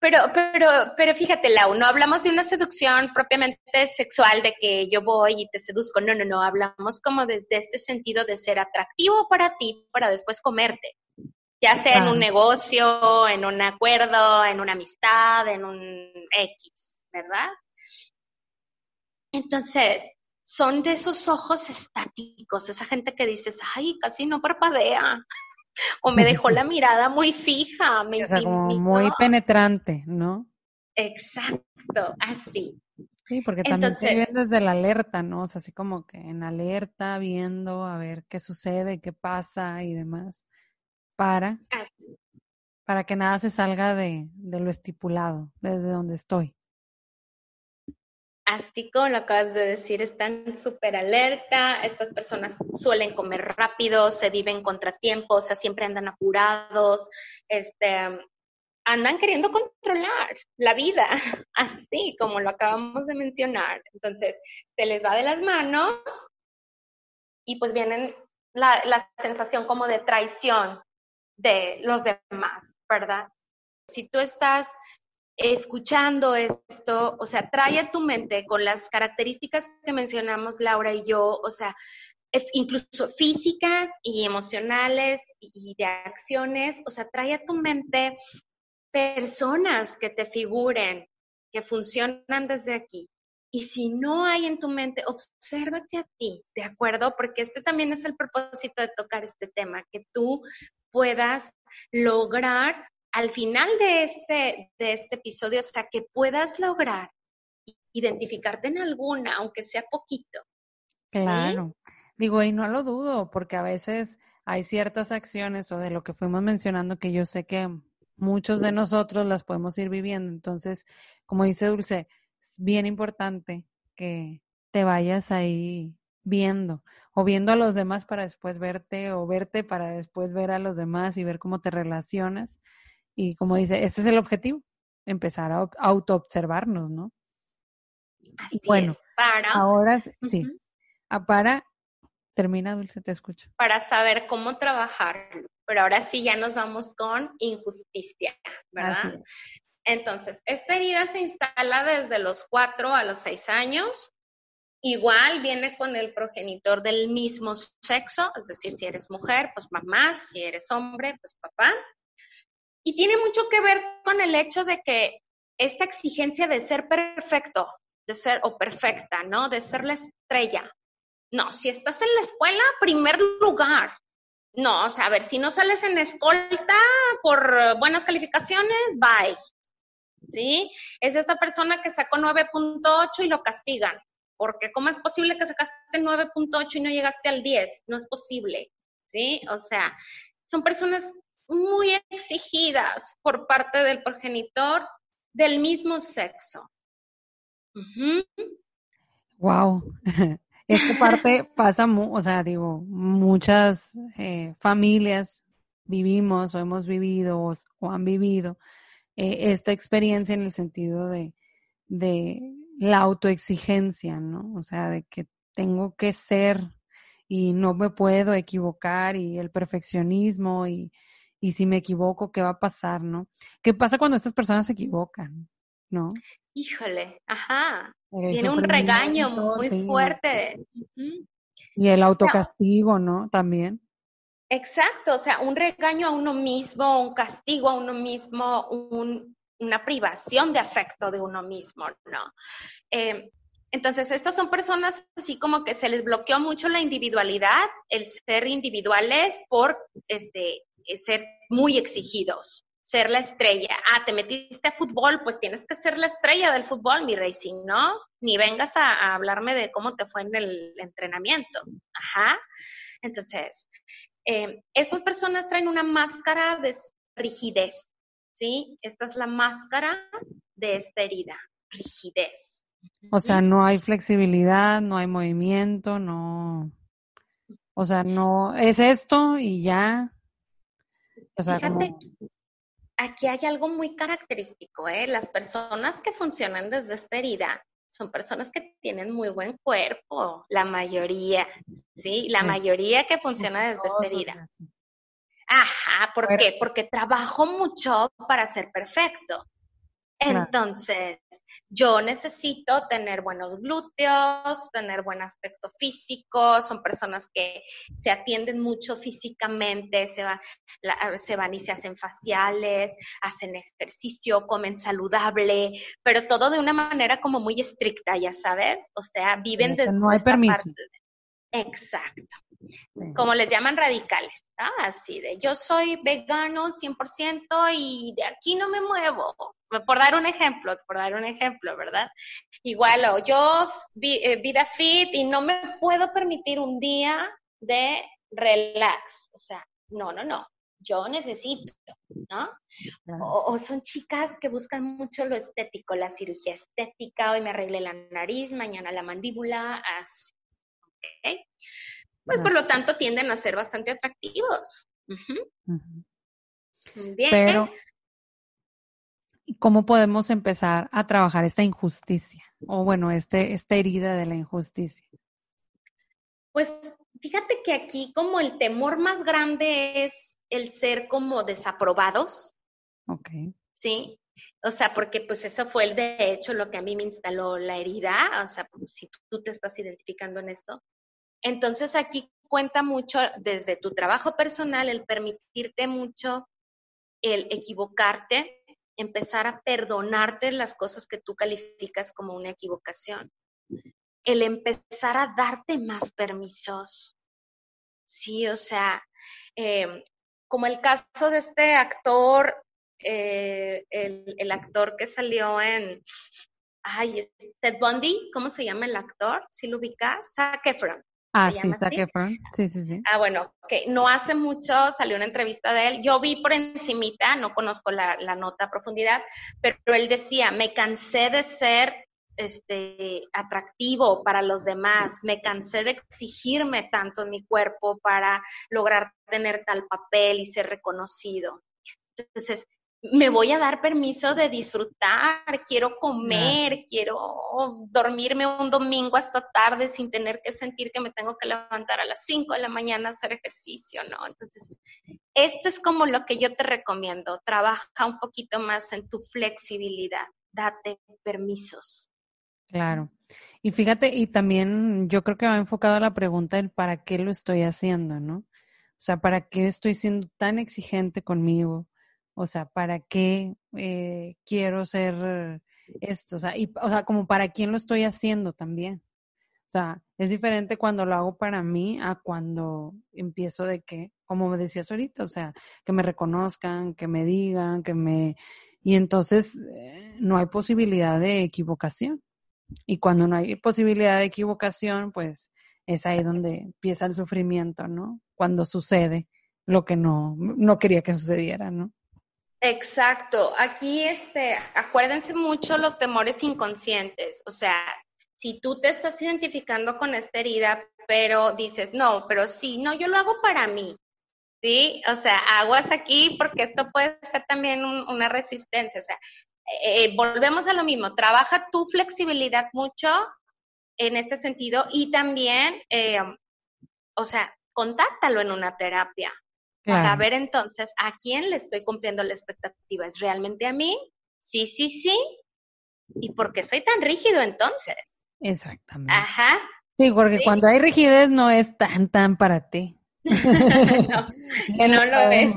Pero, pero, pero fíjate, Lau, no hablamos de una seducción propiamente sexual, de que yo voy y te seduzco. No, no, no. Hablamos como desde este sentido de ser atractivo para ti para después comerte. Ya sea en un negocio, en un acuerdo, en una amistad, en un X, ¿verdad? Entonces, son de esos ojos estáticos, esa gente que dices, ay, casi no parpadea, o me dejó la mirada muy fija, me o muy penetrante, ¿no? Exacto, así. Sí, porque también se viven desde la alerta, ¿no? O sea, así como que en alerta, viendo a ver qué sucede, qué pasa y demás, para, para que nada se salga de, de lo estipulado, desde donde estoy así como lo acabas de decir, están súper alerta, estas personas suelen comer rápido, se viven contratiempos, o sea, siempre andan apurados, este, andan queriendo controlar la vida, así como lo acabamos de mencionar. Entonces, se les va de las manos y pues vienen la, la sensación como de traición de los demás, ¿verdad? Si tú estás escuchando esto, o sea, trae a tu mente con las características que mencionamos Laura y yo, o sea, incluso físicas y emocionales y de acciones, o sea, trae a tu mente personas que te figuren, que funcionan desde aquí. Y si no hay en tu mente, obsérvate a ti, ¿de acuerdo? Porque este también es el propósito de tocar este tema, que tú puedas lograr al final de este, de este episodio, o sea, que puedas lograr identificarte en alguna, aunque sea poquito. Claro. Digo, y no lo dudo, porque a veces hay ciertas acciones o de lo que fuimos mencionando que yo sé que muchos de nosotros las podemos ir viviendo. Entonces, como dice Dulce, es bien importante que te vayas ahí viendo o viendo a los demás para después verte o verte para después ver a los demás y ver cómo te relacionas y como dice, ese es el objetivo, empezar a autoobservarnos, ¿no? Así bueno, para, ahora sí, ah, para, termina Dulce, te escucho. Para saber cómo trabajar, pero ahora sí ya nos vamos con injusticia, ¿verdad? Entonces, esta herida se instala desde los cuatro a los seis años. Igual viene con el progenitor del mismo sexo, es decir, si eres mujer, pues mamá, si eres hombre, pues papá. Y tiene mucho que ver con el hecho de que esta exigencia de ser perfecto, de ser o perfecta, ¿no? De ser la estrella, No, si estás en la escuela, primer lugar. No, o sea, a ver, si no sales en escolta por buenas calificaciones, bye. ¿Sí? Es esta persona que sacó 9.8 y lo castigan. Porque ¿cómo es posible que sacaste 9.8 y no llegaste al 10? No es posible. ¿Sí? O sea, son personas muy exigidas por parte del progenitor del mismo sexo. Wow. Esta parte pasa, o sea, digo, muchas eh, familias vivimos o hemos vivido o, han vivido eh, esta experiencia en el sentido de, de la autoexigencia, ¿no? O sea, de que tengo que ser y no me puedo equivocar y el perfeccionismo y, y si me equivoco, ¿qué va a pasar, no? ¿Qué pasa cuando estas personas se equivocan, no? Híjole, ajá. Tiene un regaño muy fuerte. Y el autocastigo, ¿no? También. Exacto, o sea, un regaño a uno mismo, un castigo a uno mismo, una privación de afecto de uno mismo, ¿no? Eh, entonces, estas son personas así como que se les bloqueó mucho la individualidad, el ser individuales por este, ser muy exigidos ser la estrella. Ah, te metiste a fútbol, pues tienes que ser la estrella del fútbol, mi rey, si no, ni vengas a, hablarme de cómo te fue en el entrenamiento. Ajá. Entonces, eh, estas personas traen una máscara de rigidez, ¿sí? Esta es la máscara de esta herida, rigidez. O sea, no hay flexibilidad, no hay movimiento, no. O sea, no es esto y ya. O sea, Fíjate, aquí hay algo muy característico, ¿eh? Las personas que funcionan desde esta herida son personas que tienen muy buen cuerpo, la mayoría, ¿sí? La mayoría que funciona desde esta herida. Ajá, ¿por qué? Porque trabajo mucho para ser perfecto. Entonces, yo necesito tener buenos glúteos, tener buen aspecto físico, son personas que se atienden mucho físicamente, se, se van y se hacen faciales, hacen ejercicio, comen saludable, pero todo de una manera como muy estricta, ya sabes, o sea, viven desde... No hay permiso. Exacto. Como les llaman radicales, Así de, yo soy vegano 100% y de aquí no me muevo. Por dar un ejemplo, por dar un ejemplo, ¿verdad? Igual, o yo eh, vida fit y no me puedo permitir un día de relax. O sea, no, no, no. Yo necesito, ¿no? O, son chicas que buscan mucho lo estético, la cirugía estética, hoy me arreglé la nariz, mañana la mandíbula, así. Pues por lo tanto tienden a ser bastante atractivos. Bien. Pero, ¿cómo podemos empezar a trabajar esta injusticia? O bueno, este, esta herida de la injusticia. Pues fíjate que aquí como el temor más grande es el ser como desaprobados. Ok. Sí. O sea, porque pues eso fue el de hecho lo que a mí me instaló la herida. O sea, si tú te estás identificando en esto, entonces aquí cuenta mucho desde tu trabajo personal el permitirte mucho el equivocarte, empezar a perdonarte las cosas que tú calificas como una equivocación, el empezar a darte más permisos. Sí, o sea, em, como el caso de este actor, eh, el, actor que salió en, ay, Ted Bundy, ¿cómo se llama el actor? Si lo ubicas, Zac Efron. Ah, sí, está Sí, sí, sí. Ah, bueno, que no hace mucho salió una entrevista de él. Yo vi por encimita, no conozco la, nota a profundidad, pero él decía, me cansé de ser este, atractivo para los demás, me cansé de exigirme tanto en mi cuerpo para lograr tener tal papel y ser reconocido. Entonces, me voy a dar permiso de disfrutar, quiero comer, quiero dormirme un domingo hasta tarde sin tener que sentir que me tengo que levantar a las 5 de la mañana a hacer ejercicio, ¿no? Entonces, esto es como lo que yo te recomiendo, trabaja un poquito más en tu flexibilidad, date permisos. Claro. Y fíjate, y también yo creo que va enfocado a la pregunta del para qué lo estoy haciendo, ¿no? O sea, ¿para qué estoy siendo tan exigente conmigo? O sea, ¿para qué eh, quiero ser esto? O sea, y, o sea, como para quién lo estoy haciendo también. O sea, es diferente cuando lo hago para mí a cuando empiezo de que, como me decías ahorita, o sea, que me reconozcan, que me digan, que me... Y entonces eh, no hay posibilidad de equivocación. Y cuando no hay posibilidad de equivocación, pues es ahí donde empieza el sufrimiento, ¿no? Cuando sucede lo que no, no quería que sucediera, ¿no? Exacto. Aquí, este, acuérdense mucho los temores inconscientes. O sea, si tú te estás identificando con esta herida, pero dices, no, pero sí, no, yo lo hago para mí, ¿sí? O sea, aguas aquí porque esto puede ser también una resistencia, o sea, eh, eh, volvemos a lo mismo, trabaja tu flexibilidad mucho en este sentido y también, eh, o sea, contáctalo en una terapia para ver entonces a quién le estoy cumpliendo la expectativa. ¿Es realmente a mí? Sí, sí, sí. ¿Y por qué soy tan rígido entonces? Exactamente. Ajá. Sí, porque cuando hay rigidez no es tan, tan para ti. no, no lo es.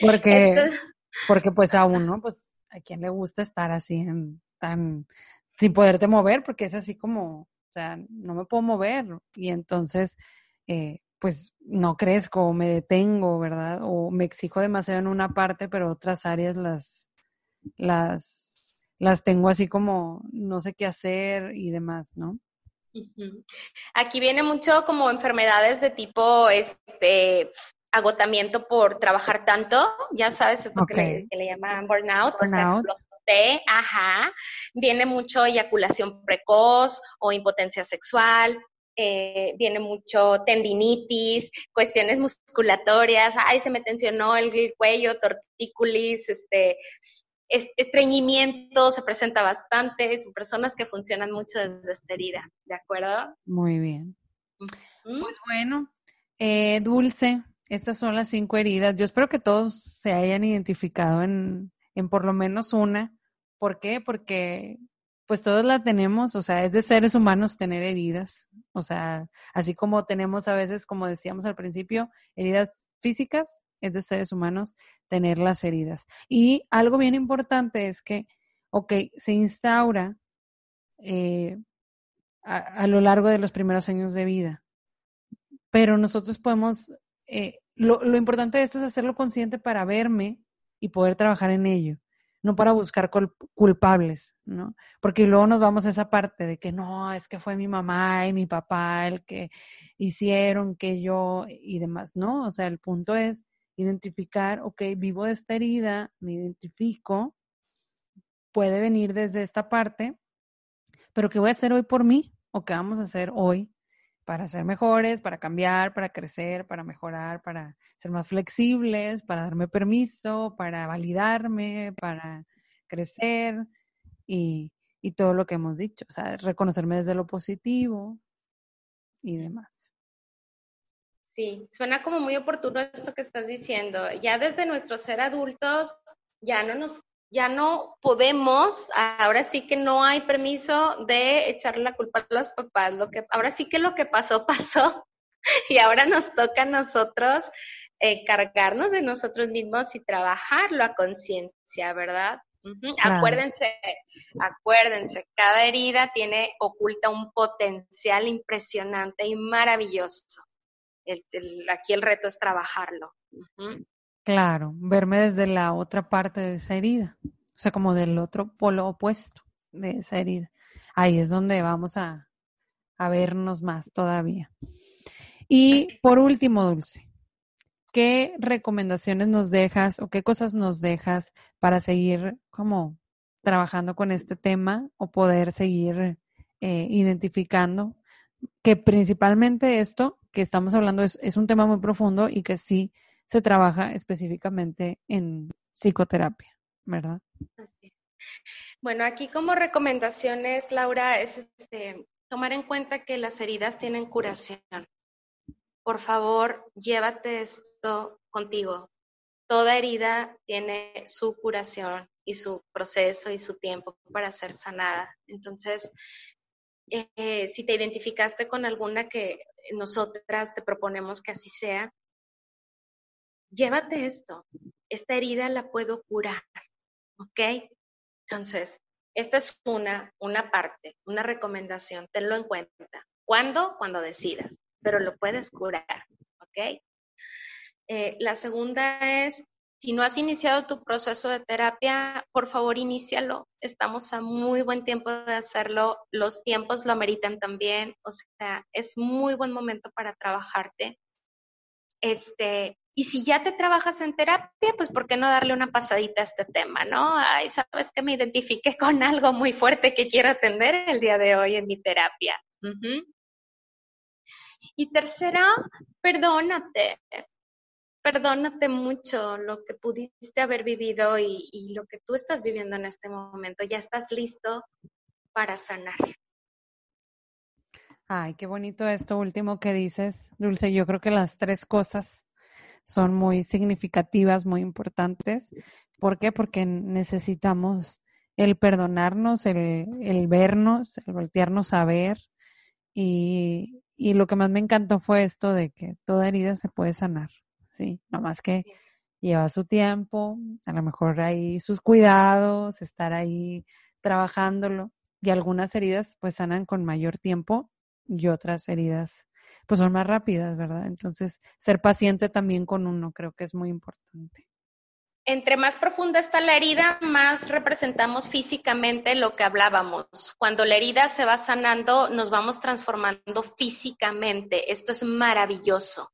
Porque, porque pues a uno, pues a quien le gusta estar así en, tan, sin poderte mover, porque es así como, o sea, no me puedo mover. Y entonces, eh, pues no crezco, me detengo, ¿verdad? O me exijo demasiado en una parte, pero otras áreas las, las las tengo así como no sé qué hacer y demás, ¿no? Aquí viene mucho como enfermedades de tipo este agotamiento por trabajar tanto, ya sabes, esto que, le, llaman burnout, o sea, exploté, ajá. Viene mucho eyaculación precoz o impotencia sexual, eh, viene mucho tendinitis, cuestiones musculatorias, ay, se me tensionó el cuello, tortícolis, este, estreñimiento se presenta bastante, son personas que funcionan mucho desde esta herida, ¿de acuerdo? Muy bien. Pues bueno, eh, Dulce, estas son las cinco heridas. Yo espero que todos se hayan identificado en, en por lo menos una. ¿Por qué? Porque pues todos la tenemos, o sea, es de seres humanos tener heridas, o sea, así como tenemos a veces, como decíamos al principio, heridas físicas, es de seres humanos tener las heridas. Y algo bien importante es que, ok, se instaura eh, a, lo largo de los primeros años de vida, pero nosotros podemos, eh, lo, lo importante de esto es hacerlo consciente para verme y poder trabajar en ello no para buscar culpables, ¿no? Porque luego nos vamos a esa parte de que no, es que fue mi mamá y mi papá el que hicieron que yo y demás, ¿no? O sea, el punto es identificar, ok, vivo de esta herida, me identifico, puede venir desde esta parte, pero ¿qué voy a hacer hoy por mí? ¿O qué vamos a hacer hoy para ser mejores, para cambiar, para crecer, para mejorar, para ser más flexibles, para darme permiso, para validarme, para crecer y, y todo lo que hemos dicho, o sea, reconocerme desde lo positivo y demás. Sí, suena como muy oportuno esto que estás diciendo. Ya desde nuestro ser adultos ya no nos ya no podemos, ahora sí que no hay permiso de echarle la culpa a los papás. Lo que, ahora sí que lo que pasó, pasó. Y ahora nos toca a nosotros eh, cargarnos de nosotros mismos y trabajarlo a conciencia, ¿verdad? Acuérdense, acuérdense, cada herida tiene oculta un potencial impresionante y maravilloso aquí el reto es trabajarlo. Claro, verme desde la otra parte de esa herida, o sea, como del otro polo opuesto de esa herida. Ahí es donde vamos a, a vernos más todavía. Y por último, Dulce, ¿qué recomendaciones nos dejas o qué cosas nos dejas para seguir como trabajando con este tema o poder seguir eh, identificando que principalmente esto que estamos hablando es, es un tema muy profundo y que sí se trabaja específicamente en psicoterapia, ¿verdad? Bueno, aquí como recomendaciones, Laura, es este, tomar en cuenta que las heridas tienen curación. Por favor, llévate esto contigo. Toda herida tiene su curación y su proceso y su tiempo para ser sanada. Entonces, eh, si te identificaste con alguna que nosotras te proponemos que así sea, llévate esto, esta herida la puedo curar, ¿ok? Entonces, Esta es una, una parte, una recomendación, tenlo en cuenta. ¿Cuándo? Cuando decidas, pero lo puedes curar, ¿ok? Eh, la segunda es, si no has iniciado tu proceso de terapia, por favor, inícialo. Estamos a muy buen tiempo de hacerlo. Los tiempos lo ameritan también. O sea, es muy buen momento para trabajarte. Este, y si ya te trabajas en terapia, pues ¿por qué no darle una pasadita a este tema, no? Ay, sabes que me identifique con algo muy fuerte que quiero atender el día de hoy en mi terapia. Y tercera, perdónate. Perdónate mucho lo que pudiste haber vivido y, y lo que tú estás viviendo en este momento. Ya estás listo para sanar. Ay, qué bonito esto último que dices, Dulce. Yo creo que las tres cosas son muy significativas, muy importantes. ¿Por qué? Porque necesitamos el perdonarnos, el, el vernos, el voltearnos a ver y, y lo que más me encantó fue esto de que toda herida se puede sanar, ¿sí? No más que lleva su tiempo, a lo mejor hay sus cuidados, estar ahí trabajándolo y algunas heridas pues sanan con mayor tiempo y otras heridas pues son más rápidas, ¿verdad? Entonces, ser paciente también con uno creo que es muy importante entre más profunda está la herida, más representamos físicamente lo que hablábamos. Cuando la herida se va sanando, nos vamos transformando físicamente. Esto es maravilloso.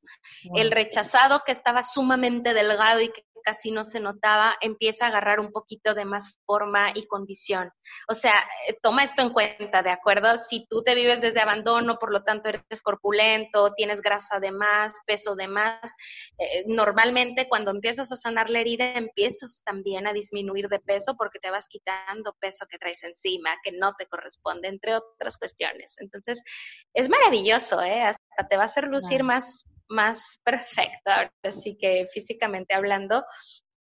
El rechazado que estaba sumamente delgado y que casi no se notaba, empieza a agarrar un poquito de más forma y condición. O sea, eh, toma esto en cuenta, ¿de acuerdo? Si tú te vives desde abandono, por lo tanto eres corpulento, tienes grasa de más, peso de más, eh, normalmente cuando empiezas a sanar la herida, empiezas también a disminuir de peso porque te vas quitando peso que traes encima, que no te corresponde, entre otras cuestiones. Entonces, es maravilloso, ¿eh? Hasta te va a hacer lucir más más perfecta, así que físicamente hablando,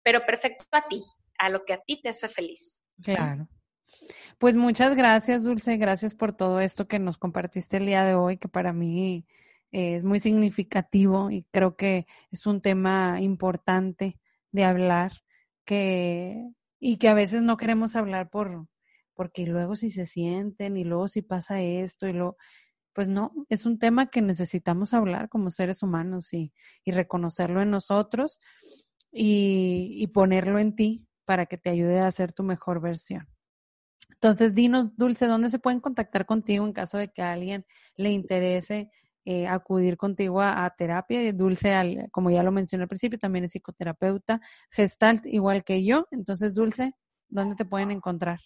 pero perfecto a ti, a lo que a ti te hace feliz. Claro. Pues muchas gracias, Dulce, gracias por todo esto que nos compartiste el día de hoy, que para mí es muy significativo y creo que es un tema importante de hablar que y que a veces no queremos hablar por porque luego si se sienten y luego si pasa esto y luego pues no, es un tema que necesitamos hablar como seres humanos y, y reconocerlo en nosotros y, y, ponerlo en ti para que te ayude a ser tu mejor versión. Entonces, dinos, Dulce, ¿dónde se pueden contactar contigo en caso de que a alguien le interese eh, acudir contigo a, terapia? Dulce, como ya lo mencioné al principio, también es psicoterapeuta, gestalt igual que yo. Entonces, Dulce, ¿dónde te pueden encontrar?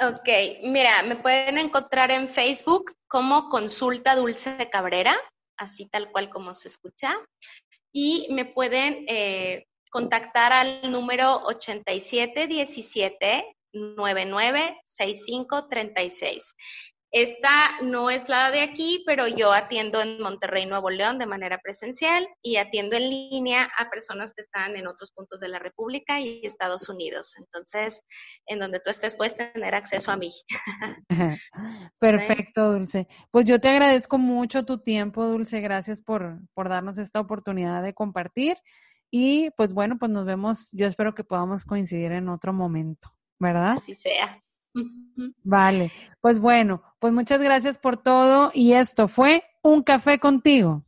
Ok, mira, me pueden encontrar en Facebook como Consulta Dulce Cabrera, así tal cual como se escucha, y me pueden eh, contactar al número 8717 996536. Esta no es la de aquí, pero yo atiendo en Monterrey, Nuevo León de manera presencial y atiendo en línea a personas que están en otros puntos de la República y Estados Unidos. Entonces, en donde tú estés puedes tener acceso a mí. Perfecto, Dulce. Pues yo te agradezco mucho tu tiempo, Dulce. Gracias por, por darnos esta oportunidad de compartir. Y pues bueno, pues nos vemos. Yo espero que podamos coincidir en otro momento, ¿verdad? Así sea. Vale, pues bueno, pues muchas gracias por todo y esto fue un café contigo.